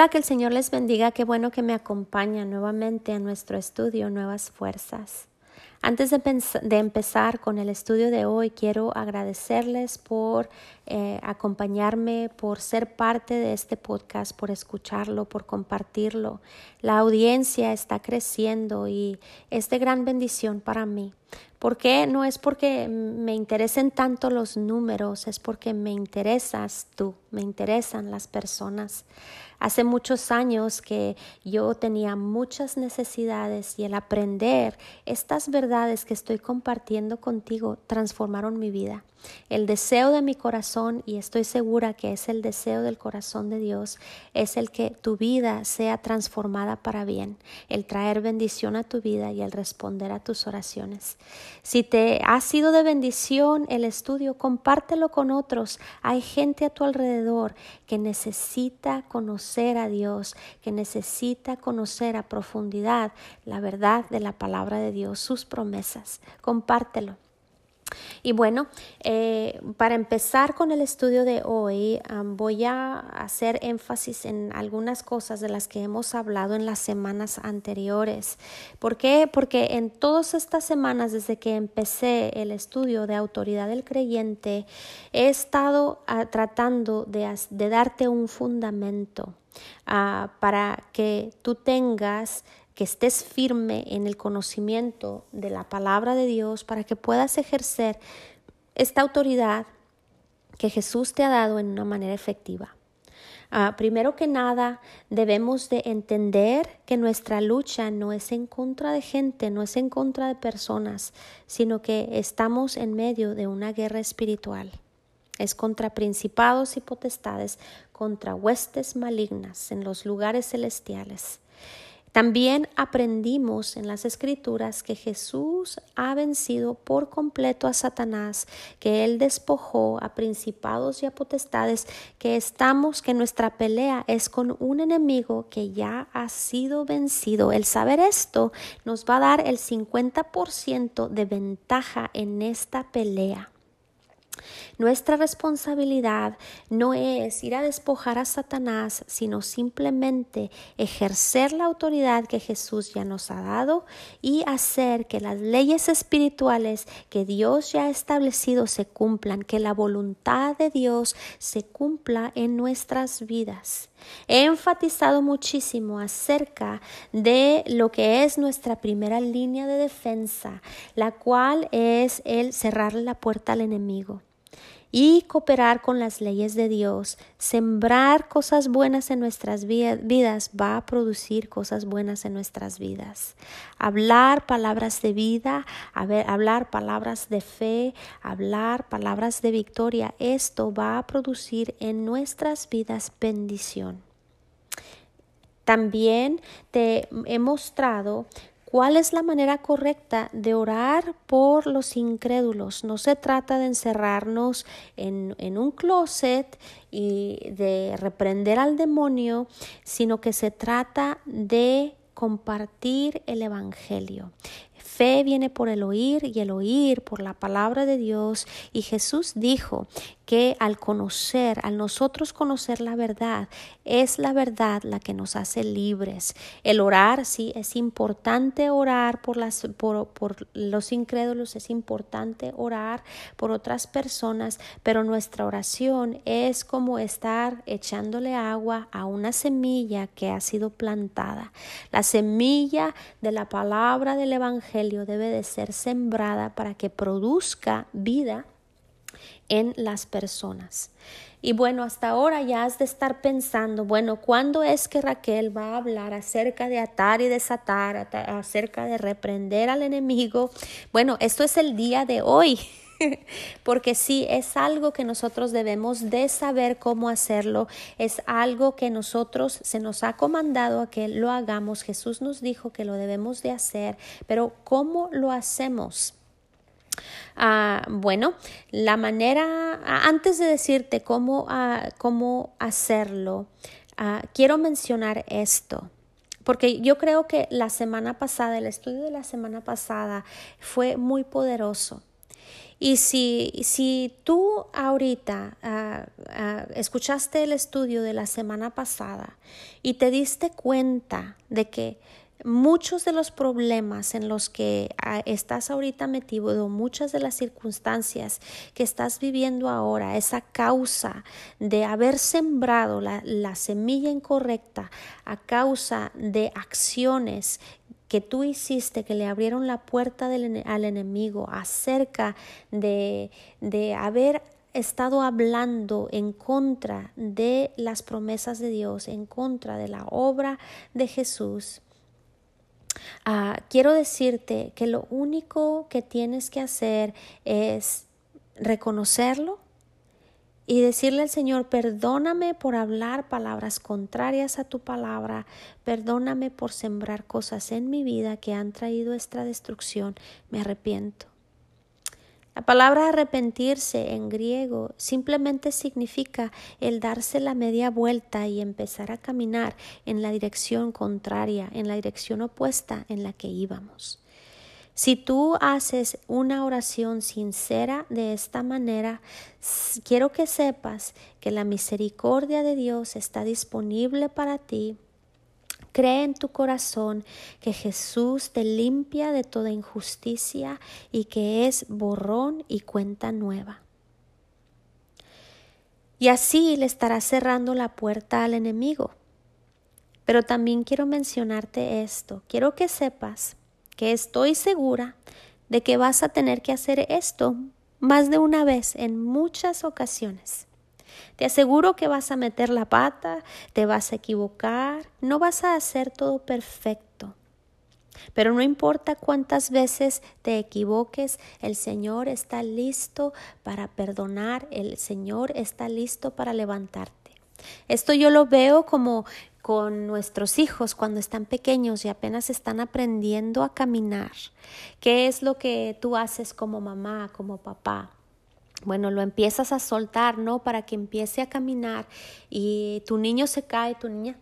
Hola, que el Señor les bendiga. Qué bueno que me acompaña nuevamente a nuestro estudio Nuevas Fuerzas. Antes de, empezar con el estudio de hoy, quiero agradecerles por eh, acompañarme, por ser parte de este podcast, por escucharlo, por compartirlo. La audiencia está creciendo y es de gran bendición para mí. ¿Por qué? No es porque me interesen tanto los números, es porque me interesas tú, me interesan las personas. Hace muchos años que yo tenía muchas necesidades y el aprender estas verdades que estoy compartiendo contigo transformaron mi vida. El deseo de mi corazón, y estoy segura que es el deseo del corazón de Dios, es el que tu vida sea transformada para bien, el traer bendición a tu vida y el responder a tus oraciones. Si te ha sido de bendición el estudio, compártelo con otros. Hay gente a tu alrededor que necesita conocer a Dios, que necesita conocer a profundidad la verdad de la palabra de Dios, sus promesas. Compártelo. Y bueno, eh, para empezar con el estudio de hoy, voy a hacer énfasis en algunas cosas de las que hemos hablado en las semanas anteriores. ¿Por qué? Porque en todas estas semanas, desde que empecé el estudio de autoridad del creyente, he estado ah, tratando de, de, darte un fundamento ah, para que tú tengas que estés firme en el conocimiento de la palabra de Dios para que puedas ejercer esta autoridad que Jesús te ha dado en una manera efectiva. Ah, primero que nada, debemos de entender que nuestra lucha no es en contra de gente, no es en contra de personas, sino que estamos en medio de una guerra espiritual. Es contra principados y potestades, contra huestes malignas en los lugares celestiales. También aprendimos en las escrituras que Jesús ha vencido por completo a Satanás, que él despojó a principados y a potestades, que estamos, que nuestra pelea es con un enemigo que ya ha sido vencido. El saber esto nos va a dar el 50% de ventaja en esta pelea. Nuestra responsabilidad no es ir a despojar a Satanás, sino simplemente ejercer la autoridad que Jesús ya nos ha dado y hacer que las leyes espirituales que Dios ya ha establecido se cumplan, que la voluntad de Dios se cumpla en nuestras vidas. He enfatizado muchísimo acerca de lo que es nuestra primera línea de defensa, la cual es el cerrarle la puerta al enemigo y cooperar con las leyes de Dios, sembrar cosas buenas en nuestras vidas va a producir cosas buenas en nuestras vidas. Hablar palabras de vida, hablar palabras de fe, hablar palabras de victoria, esto va a producir en nuestras vidas bendición. También te he mostrado ¿Cuál es la manera correcta de orar por los incrédulos? No se trata de encerrarnos en, en, un closet y de reprender al demonio, sino que se trata de compartir el Evangelio. Fe viene por el oír y el oír por la palabra de Dios. Y Jesús dijo que al conocer, al nosotros conocer la verdad, es la verdad la que nos hace libres. El orar, sí, es importante orar por, las, por, por los incrédulos, es importante orar por otras personas, pero nuestra oración es como estar echándole agua a una semilla que ha sido plantada. La semilla de la palabra del Evangelio debe de ser sembrada para que produzca vida en las personas. Y bueno, hasta ahora ya has de estar pensando, bueno, ¿cuándo es que Raquel va a hablar acerca de atar y desatar, acerca de reprender al enemigo? Bueno, esto es el día de hoy. porque sí, es algo que nosotros debemos de saber cómo hacerlo, es algo que nosotros se nos ha comandado a que lo hagamos, Jesús nos dijo que lo debemos de hacer, pero ¿cómo lo hacemos? Ah, bueno, la manera, ah, antes de decirte cómo, ah, cómo hacerlo, quiero mencionar esto. Porque yo creo que la semana pasada, el estudio de la semana pasada fue muy poderoso Y si, si tú ahorita ah, ah, escuchaste el estudio de la semana pasada y te diste cuenta de que muchos de los problemas en los que ah, estás ahorita metido, muchas de las circunstancias que estás viviendo ahora, esa causa de haber sembrado la, la semilla incorrecta a causa de acciones que tú hiciste, que le abrieron la puerta al enemigo acerca de, de haber estado hablando en contra de las promesas de Dios, en contra de la obra de Jesús, Ah, quiero decirte que lo único que tienes que hacer es reconocerlo y decirle al Señor, perdóname por hablar palabras contrarias a tu palabra, perdóname por sembrar cosas en mi vida que han traído esta destrucción, me arrepiento. La palabra arrepentirse en griego simplemente significa el darse la media vuelta y empezar a caminar en la dirección contraria, en la dirección opuesta en la que íbamos. Si tú haces una oración sincera de esta manera, quiero que sepas que la misericordia de Dios está disponible para ti Cree en tu corazón que Jesús te limpia de toda injusticia y que es borrón y cuenta nueva. Y así le estarás cerrando la puerta al enemigo. Pero también quiero mencionarte esto. Quiero que sepas que estoy segura de que vas a tener que hacer esto más de una vez en muchas ocasiones. Te aseguro que vas a meter la pata, te vas a equivocar, no vas a hacer todo perfecto. Pero no importa cuántas veces te equivoques, el Señor está listo para perdonar, el Señor está listo para levantarte. Esto yo lo veo como con nuestros hijos cuando están pequeños y apenas están aprendiendo a caminar. ¿Qué es lo que tú haces como mamá, como papá? bueno, lo empiezas a soltar, ¿no? Para que empiece a caminar y tu niño se cae, tu niña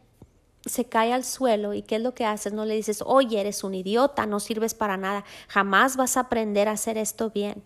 se cae al suelo y ¿qué es lo que haces? No le dices, oye, eres un idiota, no sirves para nada, jamás vas a aprender a hacer esto bien.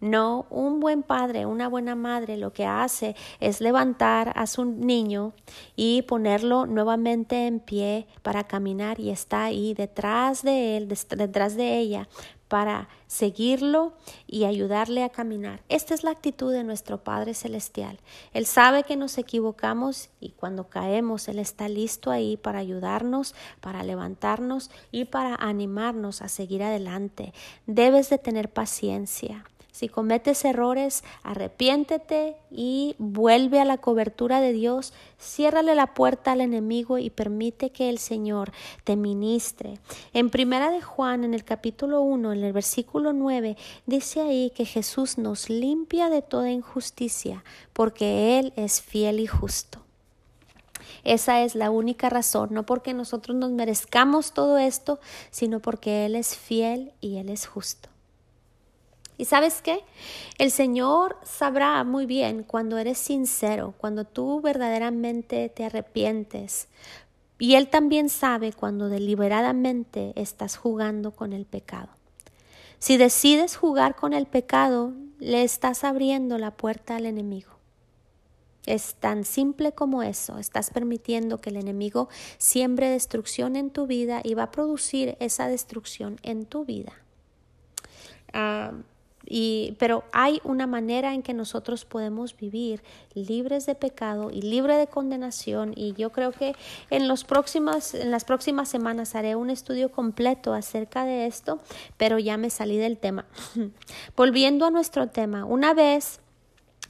No, un buen padre, una buena madre lo que hace es levantar a su niño y ponerlo nuevamente en pie para caminar y está ahí detrás de él, detrás de ella para seguirlo y ayudarle a caminar. Esta es la actitud de nuestro Padre Celestial. Él sabe que nos equivocamos y cuando caemos, Él está listo ahí para ayudarnos, para levantarnos y para animarnos a seguir adelante. Debes de tener paciencia. Si cometes errores, arrepiéntete y vuelve a la cobertura de Dios. Ciérrale la puerta al enemigo y permite que el Señor te ministre. En Primera de Juan, en el capítulo 1, en el versículo 9, dice ahí que Jesús nos limpia de toda injusticia, porque Él es fiel y justo. Esa es la única razón, no porque nosotros nos merezcamos todo esto, sino porque Él es fiel y Él es justo. ¿Y sabes qué? El Señor sabrá muy bien cuando eres sincero, cuando tú verdaderamente te arrepientes. Y Él también sabe cuando deliberadamente estás jugando con el pecado. Si decides jugar con el pecado, le estás abriendo la puerta al enemigo. Es tan simple como eso. Estás permitiendo que el enemigo siembre destrucción en tu vida y va a producir esa destrucción en tu vida. Ah, y, pero hay una manera en que nosotros podemos vivir libres de pecado y libre de condenación y yo creo que en, en las próximas semanas haré un estudio completo acerca de esto, pero ya me salí del tema. Volviendo a nuestro tema, una vez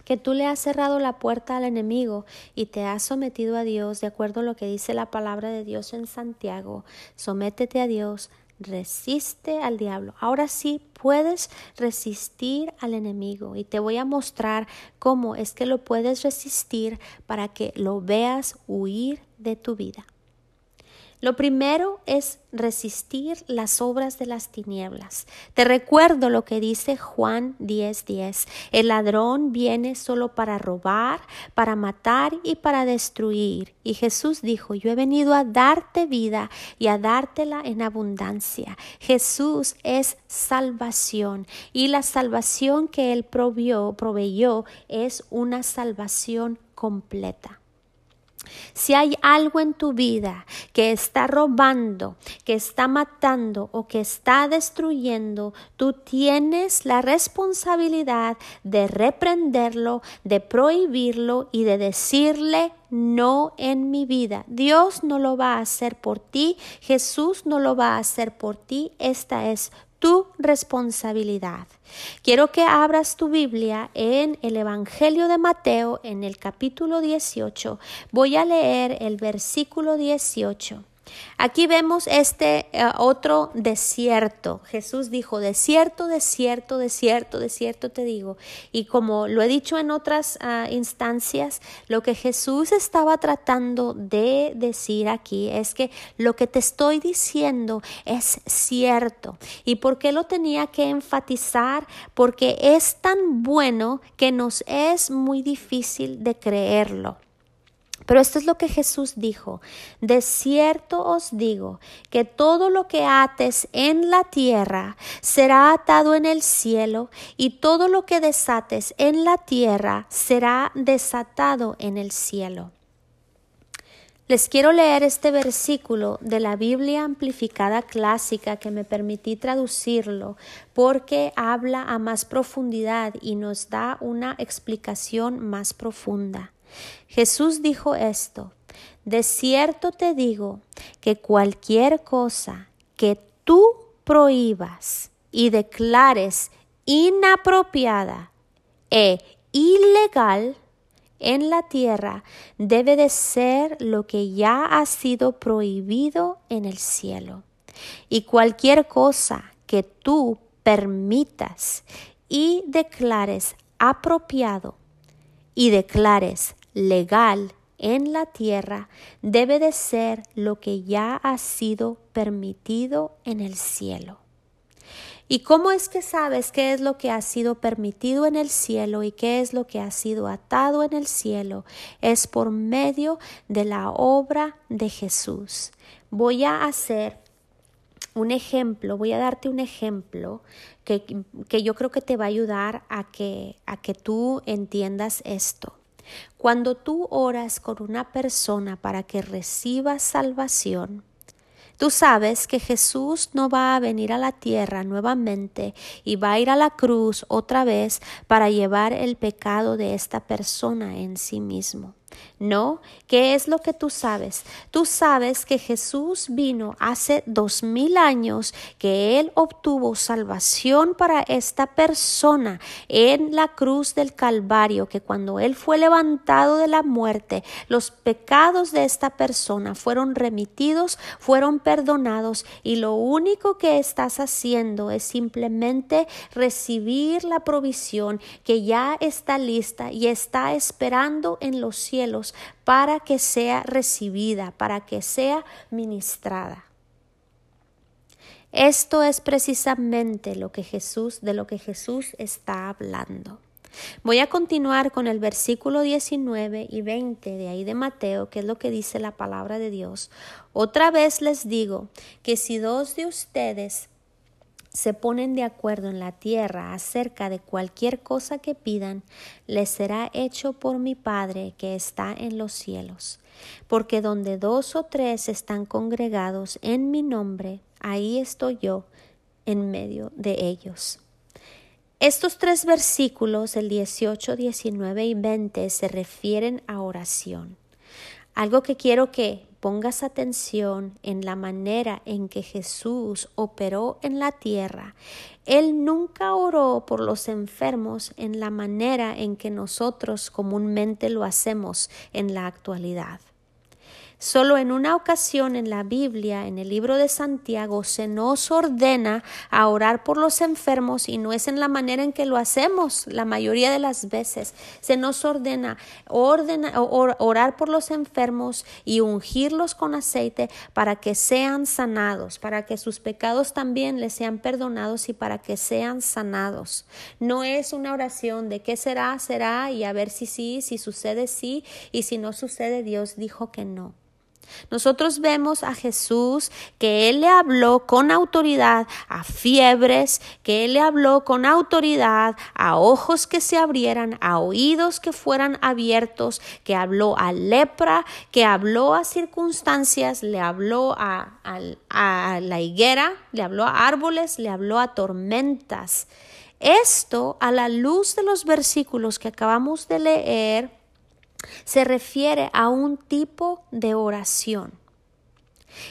que tú le has cerrado la puerta al enemigo y te has sometido a Dios de acuerdo a lo que dice la palabra de Dios en Santiago, sométete a Dios, resiste al diablo. Ahora sí puedes resistir al enemigo y te voy a mostrar cómo es que lo puedes resistir para que lo veas huir de tu vida. Lo primero es resistir las obras de las tinieblas. Te recuerdo lo que dice Juan 10:10. El ladrón viene solo para robar, para matar y para destruir. Y Jesús dijo, yo he venido a darte vida y a dártela en abundancia. Jesús es salvación y la salvación que Él proveyó, proveyó es una salvación completa. Si hay algo en tu vida que está robando, que está matando o que está destruyendo, tú tienes la responsabilidad de reprenderlo, de prohibirlo y de decirle no en mi vida. Dios no lo va a hacer por ti, Jesús no lo va a hacer por ti, esta es tu responsabilidad. Quiero que abras tu Biblia en el Evangelio de Mateo en el capítulo 18. Voy a leer el versículo 18. Aquí vemos este eh, otro desierto. Jesús dijo, desierto, desierto, desierto, desierto te digo. Y como lo he dicho en otras ah, instancias, lo que Jesús estaba tratando de decir aquí es que lo que te estoy diciendo es cierto. ¿Y por qué lo tenía que enfatizar? Porque es tan bueno que nos es muy difícil de creerlo. Pero esto es lo que Jesús dijo. De cierto os digo que todo lo que ates en la tierra será atado en el cielo y todo lo que desates en la tierra será desatado en el cielo. Les quiero leer este versículo de la Biblia amplificada clásica que me permití traducirlo porque habla a más profundidad y nos da una explicación más profunda. Jesús dijo esto, de cierto te digo que cualquier cosa que tú prohíbas y declares inapropiada e ilegal en la tierra debe de ser lo que ya ha sido prohibido en el cielo. Y cualquier cosa que tú permitas y declares apropiado y declares legal en la tierra debe de ser lo que ya ha sido permitido en el cielo. ¿Y cómo es que sabes qué es lo que ha sido permitido en el cielo y qué es lo que ha sido atado en el cielo? Es por medio de la obra de Jesús. Voy a hacer un ejemplo, voy a darte un ejemplo que, que yo creo que te va a ayudar a que, a que tú entiendas esto. Cuando tú oras con una persona para que reciba salvación, Tú sabes que Jesús no va a venir a la tierra nuevamente y va a ir a la cruz otra vez para llevar el pecado de esta persona en sí mismo. No, ¿qué es lo que tú sabes? Tú sabes que Jesús vino hace dos mil años, que Él obtuvo salvación para esta persona en la cruz del Calvario, que cuando Él fue levantado de la muerte, los pecados de esta persona fueron remitidos, fueron perdonados y lo único que estás haciendo es simplemente recibir la provisión que ya está lista y está esperando en los para que sea recibida, para que sea ministrada. Esto es precisamente lo que Jesús, de lo que Jesús está hablando. Voy a continuar con el versículo 19 y 20 de ahí de Mateo, que es lo que dice la palabra de Dios. Otra vez les digo que si dos de ustedes se ponen de acuerdo en la tierra acerca de cualquier cosa que pidan, les será hecho por mi Padre que está en los cielos. Porque donde dos o tres están congregados en mi nombre, ahí estoy yo en medio de ellos. Estos tres versículos, el 18, 19 y 20, se refieren a oración. Algo que quiero que pongas atención en la manera en que Jesús operó en la tierra. Él nunca oró por los enfermos en la manera en que nosotros comúnmente lo hacemos en la actualidad. Solo en una ocasión en la Biblia, en el libro de Santiago, se nos ordena a orar por los enfermos y no es en la manera en que lo hacemos la mayoría de las veces. Se nos ordena, orar por los enfermos y ungirlos con aceite para que sean sanados, para que sus pecados también les sean perdonados y para que sean sanados. No es una oración de qué será, será y a ver si sí, si sucede sí y si no sucede Dios dijo que no. Nosotros vemos a Jesús que Él le habló con autoridad a fiebres, que Él le habló con autoridad a ojos que se abrieran, a oídos que fueran abiertos, que habló a lepra, que habló a circunstancias, le habló a, la higuera, le habló a árboles, le habló a tormentas. Esto a la luz de los versículos que acabamos de leer se refiere a un tipo de oración.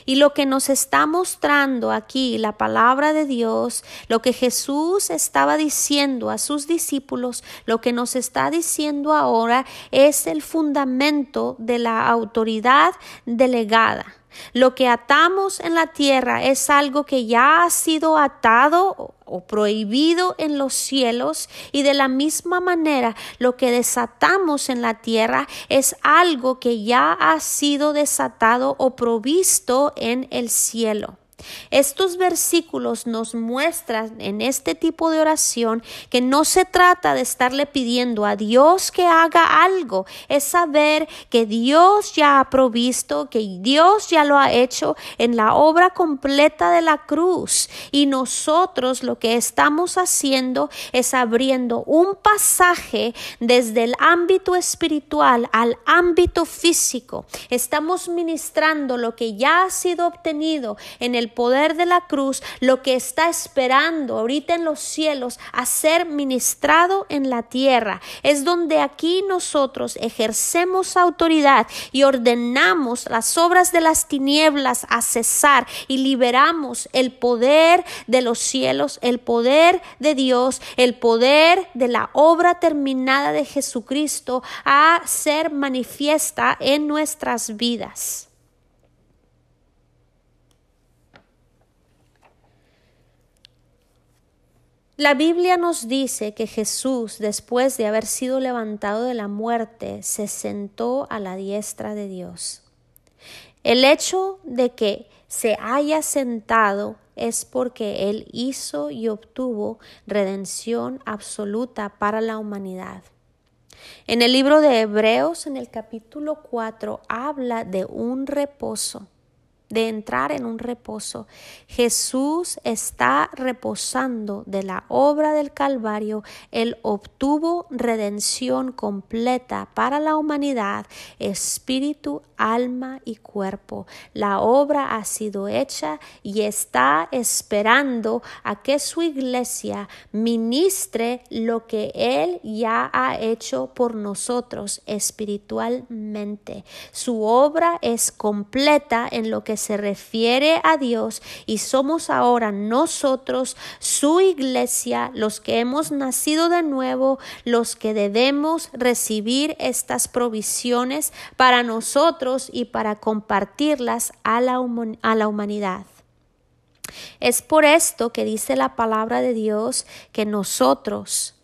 Y lo que nos está mostrando aquí la palabra de Dios, lo que Jesús estaba diciendo a sus discípulos, lo que nos está diciendo ahora es el fundamento de la autoridad delegada. Lo que atamos en la tierra es algo que ya ha sido atado o prohibido en los cielos y de la misma manera lo que desatamos en la tierra es algo que ya ha sido desatado o provisto en el cielo. Estos versículos nos muestran en este tipo de oración que no se trata de estarle pidiendo a Dios que haga algo, es saber que Dios ya ha provisto, que Dios ya lo ha hecho en la obra completa de la cruz y nosotros lo que estamos haciendo es abriendo un pasaje desde el ámbito espiritual al ámbito físico. Estamos ministrando lo que ya ha sido obtenido en el poder de la cruz, lo que está esperando ahorita en los cielos a ser ministrado en la tierra. Es donde aquí nosotros ejercemos autoridad y ordenamos las obras de las tinieblas a cesar y liberamos el poder de los cielos, el poder de Dios, el poder de la obra terminada de Jesucristo a ser manifiesta en nuestras vidas. La Biblia nos dice que Jesús, después de haber sido levantado de la muerte, se sentó a la diestra de Dios. El hecho de que se haya sentado es porque Él hizo y obtuvo redención absoluta para la humanidad. En el libro de Hebreos, en el capítulo 4, habla de un reposo de entrar en un reposo. Jesús está reposando de la obra del Calvario. Él obtuvo redención completa para la humanidad, espíritu, alma y cuerpo. La obra ha sido hecha y está esperando a que su iglesia ministre lo que Él ya ha hecho por nosotros espiritualmente. Su obra es completa en lo que se refiere a Dios y somos ahora nosotros, su iglesia, los que hemos nacido de nuevo, los que debemos recibir estas provisiones para nosotros y para compartirlas a la, la humanidad. Es por esto que dice la palabra de Dios que nosotros,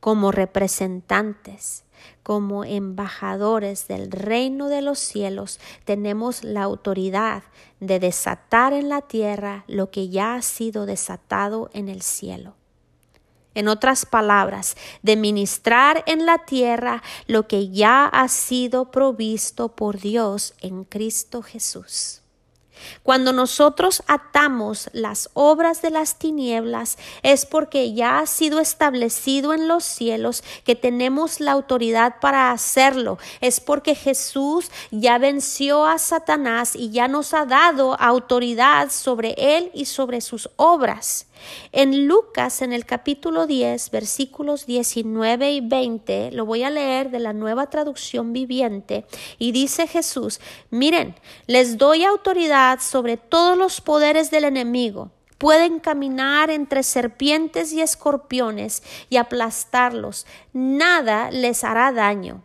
como representantes, como embajadores del reino de los cielos, tenemos la autoridad de desatar en la tierra lo que ya ha sido desatado en el cielo. En otras palabras, de ministrar en la tierra lo que ya ha sido provisto por Dios en Cristo Jesús. Cuando nosotros atamos las obras de las tinieblas es porque ya ha sido establecido en los cielos que tenemos la autoridad para hacerlo. Es porque Jesús ya venció a Satanás y ya nos ha dado autoridad sobre él y sobre sus obras. En Lucas, en el capítulo 10, versículos 19 y 20, lo voy a leer de la nueva traducción viviente, y dice Jesús, miren, les doy autoridad sobre todos los poderes del enemigo. Pueden caminar entre serpientes y escorpiones y aplastarlos. Nada les hará daño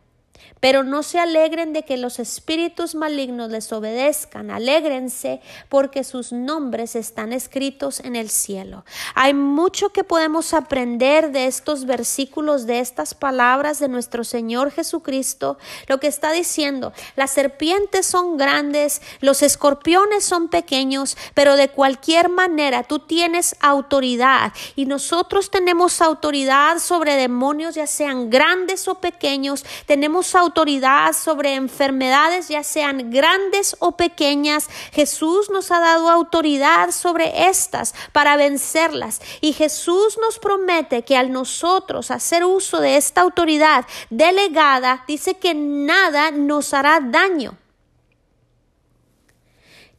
Pero no se alegren de que los espíritus malignos les obedezcan, alégrense porque sus nombres están escritos en el cielo. Hay mucho que podemos aprender de estos versículos, de estas palabras de nuestro Señor Jesucristo. Lo que está diciendo, las serpientes son grandes, los escorpiones son pequeños, pero de cualquier manera tú tienes autoridad y nosotros tenemos autoridad sobre demonios, ya sean grandes o pequeños, tenemos autoridad autoridad sobre enfermedades, ya sean grandes o pequeñas. Jesús nos ha dado autoridad sobre estas para vencerlas. Y Jesús nos promete que al nosotros hacer uso de esta autoridad delegada, dice que nada nos hará daño.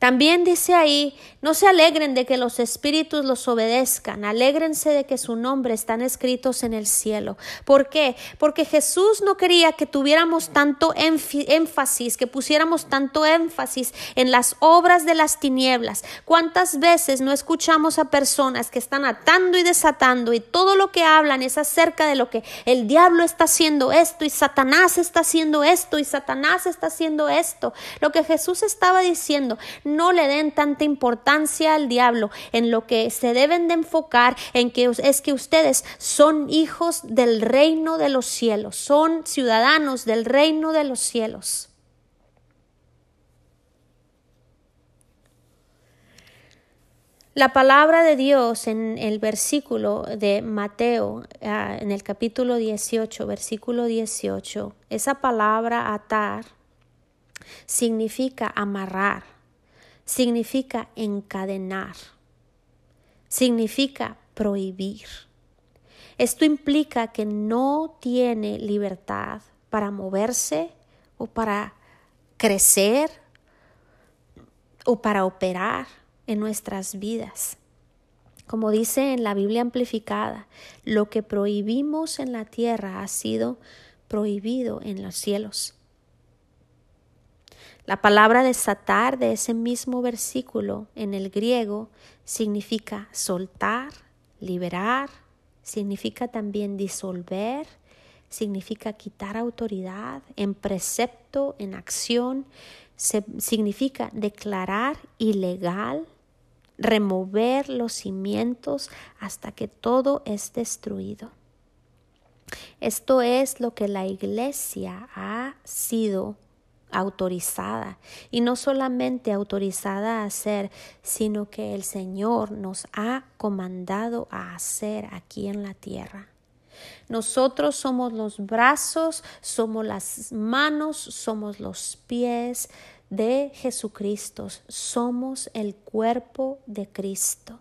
También dice ahí, no se alegren de que los espíritus los obedezcan, alégrense de que su nombre están escritos en el cielo. ¿Por qué? Porque Jesús no quería que tuviéramos tanto énfasis, que pusiéramos tanto énfasis en las obras de las tinieblas. ¿Cuántas veces no escuchamos a personas que están atando y desatando y todo lo que hablan es acerca de lo que el diablo está haciendo esto y Satanás está haciendo esto y Satanás está haciendo esto? Lo que Jesús estaba diciendo, no le den tanta importancia al diablo. En lo que se deben de enfocar en que es que ustedes son hijos del reino de los cielos, son ciudadanos del reino de los cielos. La palabra de Dios en el versículo de Mateo, ah, en el capítulo 18, versículo 18, esa palabra atar significa amarrar significa encadenar, significa prohibir. Esto implica que no tiene libertad para moverse o para crecer o para operar en nuestras vidas. Como dice en la Biblia amplificada, lo que prohibimos en la tierra ha sido prohibido en los cielos. La palabra desatar de ese mismo versículo en el griego significa soltar, liberar, significa también disolver, significa quitar autoridad en precepto, en acción, significa declarar ilegal, remover los cimientos hasta que todo es destruido. Esto es lo que la iglesia ha sido autorizada y no solamente autorizada a hacer, sino que el Señor nos ha comandado a hacer aquí en la tierra. Nosotros somos los brazos, somos las manos, somos los pies de Jesucristo, somos el cuerpo de Cristo.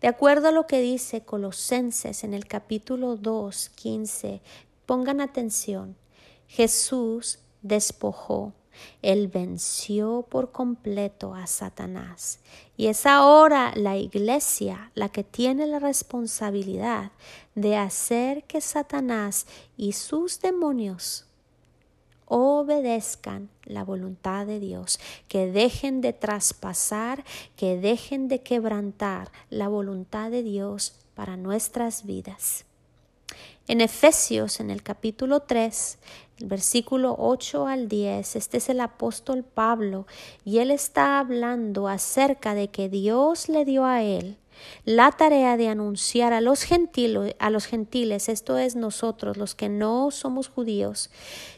De acuerdo a lo que dice Colosenses en el capítulo 2, 15, pongan atención, Jesús despojó. Él venció por completo a Satanás. Y es ahora la iglesia la que tiene la responsabilidad de hacer que Satanás y sus demonios obedezcan la voluntad de Dios, que dejen de traspasar, que dejen de quebrantar la voluntad de Dios para nuestras vidas. En Efesios, en el capítulo 3, el versículo 8 al 10, este es el apóstol Pablo y él está hablando acerca de que Dios le dio a él la tarea de anunciar a los gentiles, a los gentiles, esto es nosotros los que no somos judíos,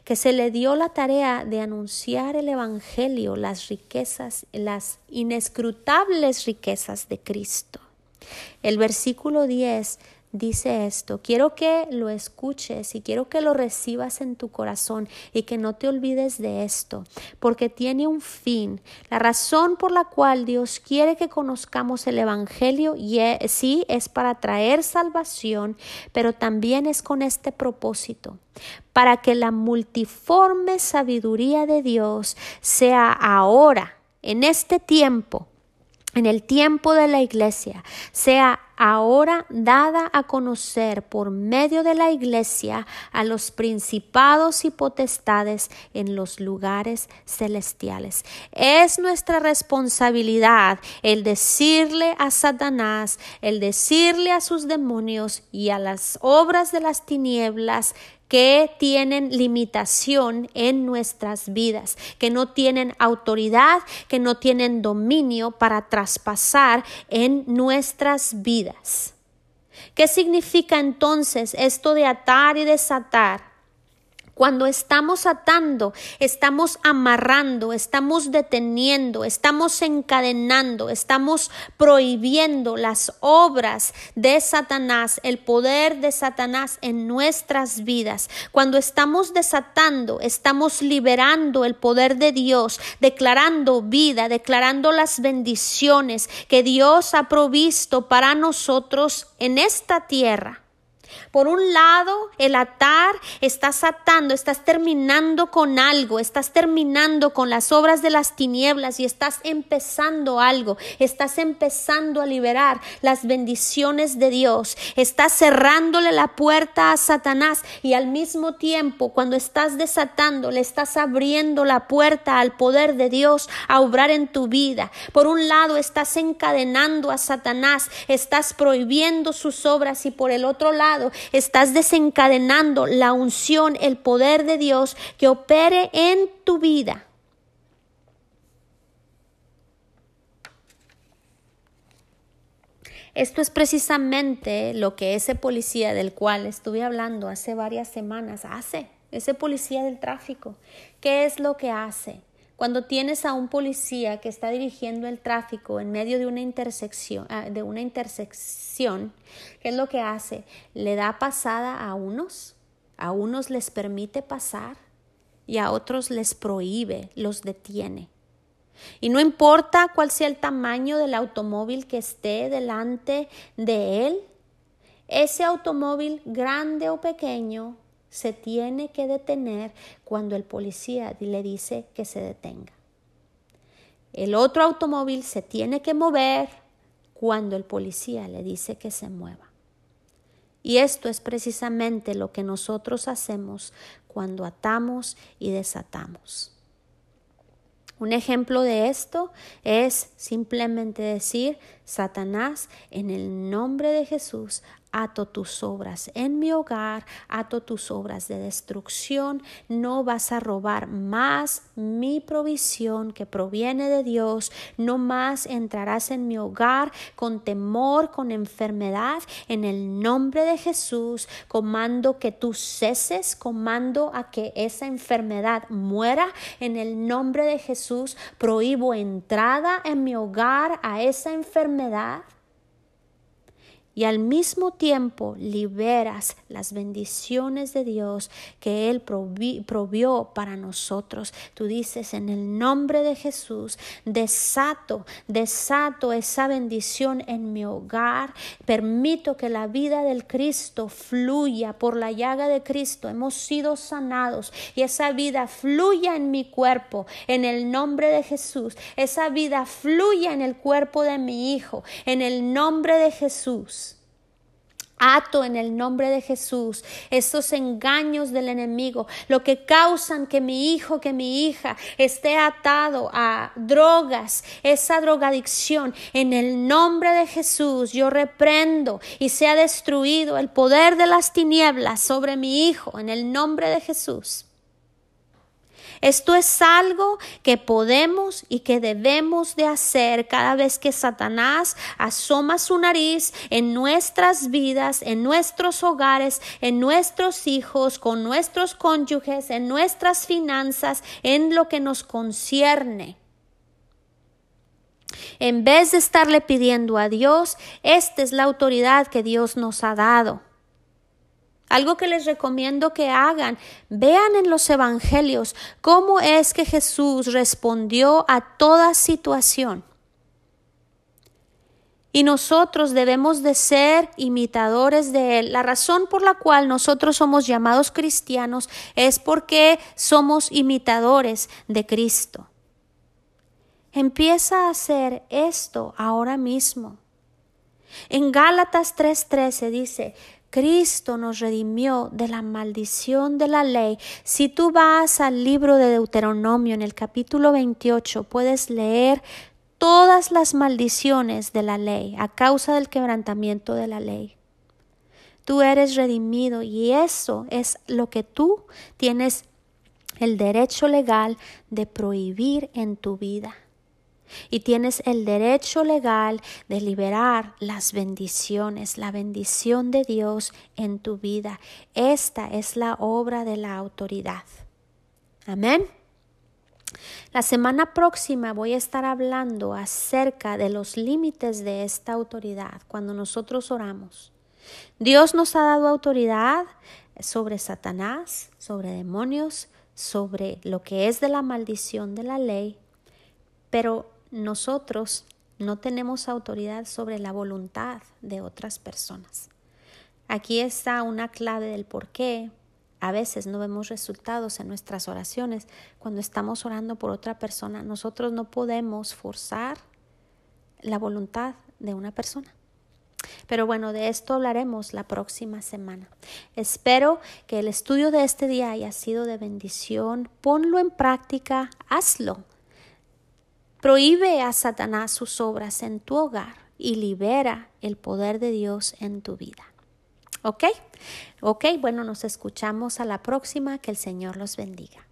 que se le dio la tarea de anunciar el evangelio, las riquezas, las inescrutables riquezas de Cristo. El versículo 10 dice esto, quiero que lo escuches y quiero que lo recibas en tu corazón y que no te olvides de esto, porque tiene un fin. La razón por la cual Dios quiere que conozcamos el Evangelio, y e, sí es para traer salvación, pero también es con este propósito, para que la multiforme sabiduría de Dios sea ahora, en este tiempo, en el tiempo de la iglesia, sea ahora dada a conocer por medio de la Iglesia a los principados y potestades en los lugares celestiales. Es nuestra responsabilidad el decirle a Satanás, el decirle a sus demonios y a las obras de las tinieblas que tienen limitación en nuestras vidas, que no tienen autoridad, que no tienen dominio para traspasar en nuestras vidas. ¿Qué significa entonces esto de atar y desatar? Cuando estamos atando, estamos amarrando, estamos deteniendo, estamos encadenando, estamos prohibiendo las obras de Satanás, el poder de Satanás en nuestras vidas. Cuando estamos desatando, estamos liberando el poder de Dios, declarando vida, declarando las bendiciones que Dios ha provisto para nosotros en esta tierra. Por un lado, el atar, estás atando, estás terminando con algo, estás terminando con las obras de las tinieblas y estás empezando algo, estás empezando a liberar las bendiciones de Dios, estás cerrándole la puerta a Satanás y al mismo tiempo, cuando estás desatando, le estás abriendo la puerta al poder de Dios a obrar en tu vida. Por un lado, estás encadenando a Satanás, estás prohibiendo sus obras y por el otro lado, estás desencadenando la unción, el poder de Dios que opere en tu vida. Esto es precisamente lo que ese policía del cual estuve hablando hace varias semanas hace, ese policía del tráfico. ¿Qué es lo que hace? Cuando tienes a un policía que está dirigiendo el tráfico en medio de una intersección, ah, de una intersección, ¿qué es lo que hace? Le da pasada a unos, a unos les permite pasar y a otros les prohíbe, los detiene. Y no importa cuál sea el tamaño del automóvil que esté delante de él, ese automóvil grande o pequeño se tiene que detener cuando el policía le dice que se detenga. El otro automóvil se tiene que mover cuando el policía le dice que se mueva. Y esto es precisamente lo que nosotros hacemos cuando atamos y desatamos. Un ejemplo de esto es simplemente decir, Satanás, en el nombre de Jesús, ato tus obras en mi hogar, ato tus obras de destrucción, no vas a robar más mi provisión que proviene de Dios, no más entrarás en mi hogar con temor, con enfermedad, en el nombre de Jesús, comando que tú ceses, comando a que esa enfermedad muera, en el nombre de Jesús, prohíbo entrada en mi hogar a esa enfermedad enfermedad y al mismo tiempo liberas las bendiciones de Dios que Él provió para nosotros. Tú dices en el nombre de Jesús, desato, desato esa bendición en mi hogar, permito que la vida del Cristo fluya por la llaga de Cristo. Hemos sido sanados y esa vida fluya en mi cuerpo en el nombre de Jesús. Esa vida fluya en el cuerpo de mi hijo en el nombre de Jesús. Ato en el nombre de Jesús esos engaños del enemigo, lo que causan que mi hijo, que mi hija esté atado a drogas, esa drogadicción. En el nombre de Jesús yo reprendo y sea destruido el poder de las tinieblas sobre mi hijo, en el nombre de Jesús. Esto es algo que podemos y que debemos de hacer cada vez que Satanás asoma su nariz en nuestras vidas, en nuestros hogares, en nuestros hijos, con nuestros cónyuges, en nuestras finanzas, en lo que nos concierne. En vez de estarle pidiendo a Dios, esta es la autoridad que Dios nos ha dado. Algo que les recomiendo que hagan, vean en los evangelios cómo es que Jesús respondió a toda situación. Y nosotros debemos de ser imitadores de Él. La razón por la cual nosotros somos llamados cristianos es porque somos imitadores de Cristo. Empieza a hacer esto ahora mismo. En Gálatas 3:13 dice, Cristo nos redimió de la maldición de la ley. Si tú vas al libro de Deuteronomio en el capítulo 28, puedes leer todas las maldiciones de la ley a causa del quebrantamiento de la ley. Tú eres redimido y eso es lo que tú tienes el derecho legal de prohibir en tu vida. Y tienes el derecho legal de liberar las bendiciones, la bendición de Dios en tu vida. Esta es la obra de la autoridad. Amén. La semana próxima voy a estar hablando acerca de los límites de esta autoridad cuando nosotros oramos. Dios nos ha dado autoridad sobre Satanás, sobre demonios, sobre lo que es de la maldición de la ley, pero nosotros no tenemos autoridad sobre la voluntad de otras personas. Aquí está una clave del por qué a veces no vemos resultados en nuestras oraciones cuando estamos orando por otra persona. Nosotros no podemos forzar la voluntad de una persona. Pero bueno, de esto hablaremos la próxima semana. Espero que el estudio de este día haya sido de bendición. Ponlo en práctica, hazlo. Prohíbe a Satanás sus obras en tu hogar y libera el poder de Dios en tu vida. ¿Ok? Ok, bueno, nos escuchamos a la próxima. Que el Señor los bendiga.